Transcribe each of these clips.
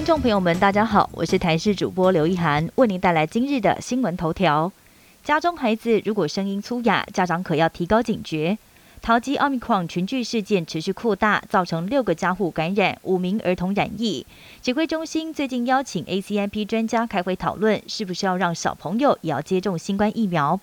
听众朋友们，大家好，我是台视主播刘一涵，为您带来今日的新闻头条。家中孩子如果声音粗哑，家长可要提高警觉。桃机奥密克戎群聚事件持续扩大，造成六个家户感染，五名儿童染疫。指挥中心最近邀请 ACIP 专家开会讨论，是不是要让小朋友也要接种新冠疫苗。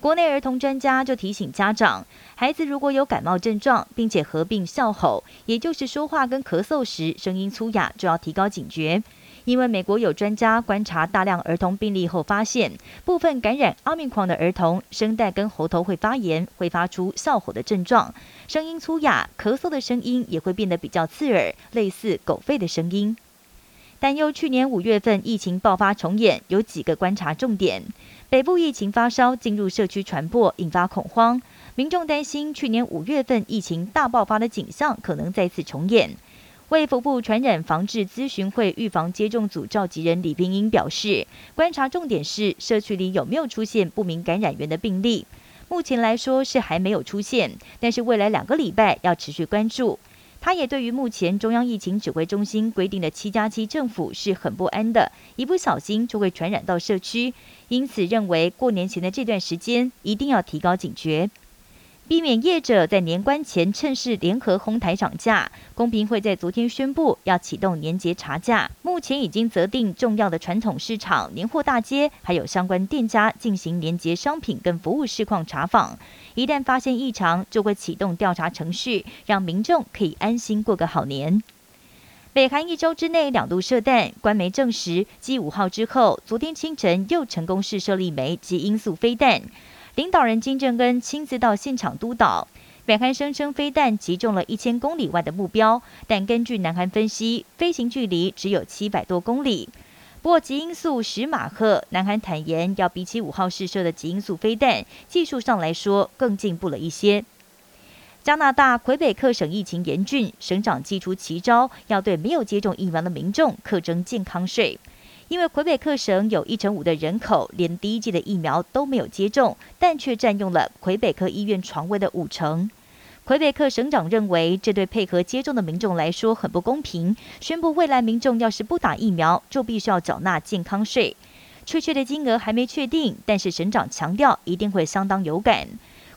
国内儿童专家就提醒家长，孩子如果有感冒症状，并且合并笑吼，也就是说话跟咳嗽时声音粗哑，就要提高警觉。因为美国有专家观察大量儿童病例后发现，部分感染阿明狂的儿童声带跟喉头会发炎，会发出笑吼的症状，声音粗哑，咳嗽的声音也会变得比较刺耳，类似狗吠的声音。担忧去年五月份疫情爆发重演，有几个观察重点：北部疫情发烧进入社区传播，引发恐慌，民众担心去年五月份疫情大爆发的景象可能再次重演。卫福部传染防治咨询会预防接种组召集人李冰英表示，观察重点是社区里有没有出现不明感染源的病例。目前来说是还没有出现，但是未来两个礼拜要持续关注。他也对于目前中央疫情指挥中心规定的七加七政府是很不安的，一不小心就会传染到社区，因此认为过年前的这段时间一定要提高警觉。避免业者在年关前趁势联合哄抬涨价，公平会在昨天宣布要启动年节查价，目前已经择定重要的传统市场、年货大街，还有相关店家进行年节商品跟服务市况查访，一旦发现异常，就会启动调查程序，让民众可以安心过个好年。北韩一周之内两度射弹，官媒证实，继五号之后，昨天清晨又成功试射了一枚及音速飞弹。领导人金正恩亲自到现场督导。北韩声称飞弹击中了一千公里外的目标，但根据南韩分析，飞行距离只有七百多公里。不过极音速十马赫，南韩坦言要比起五号试射的极音速飞弹，技术上来说更进步了一些。加拿大魁北克省疫情严峻，省长祭出奇招，要对没有接种疫苗的民众课征健康税。因为魁北克省有一成五的人口连第一剂的疫苗都没有接种，但却占用了魁北克医院床位的五成。魁北克省长认为，这对配合接种的民众来说很不公平，宣布未来民众要是不打疫苗，就必须要缴纳健康税。确切的金额还没确定，但是省长强调一定会相当有感。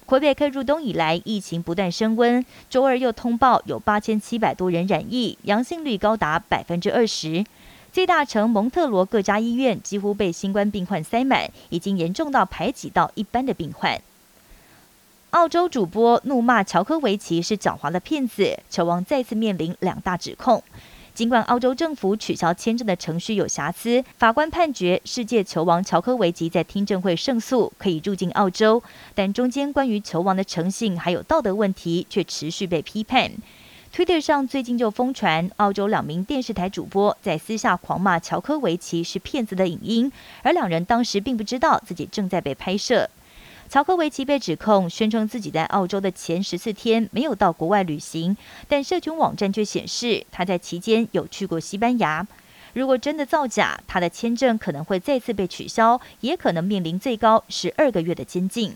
魁北克入冬以来疫情不断升温，周二又通报有八千七百多人染疫，阳性率高达百分之二十。最大城蒙特罗各家医院几乎被新冠病患塞满，已经严重到排挤到一般的病患。澳洲主播怒骂乔科维奇是狡猾的骗子，球王再次面临两大指控。尽管澳洲政府取消签证的程序有瑕疵，法官判决世界球王乔科维奇在听证会胜诉，可以入境澳洲，但中间关于球王的诚信还有道德问题却持续被批判。Twitter 上最近就疯传澳洲两名电视台主播在私下狂骂乔科维奇是骗子的影音，而两人当时并不知道自己正在被拍摄。乔科维奇被指控宣称自己在澳洲的前十四天没有到国外旅行，但社群网站却显示他在期间有去过西班牙。如果真的造假，他的签证可能会再次被取消，也可能面临最高十二个月的监禁。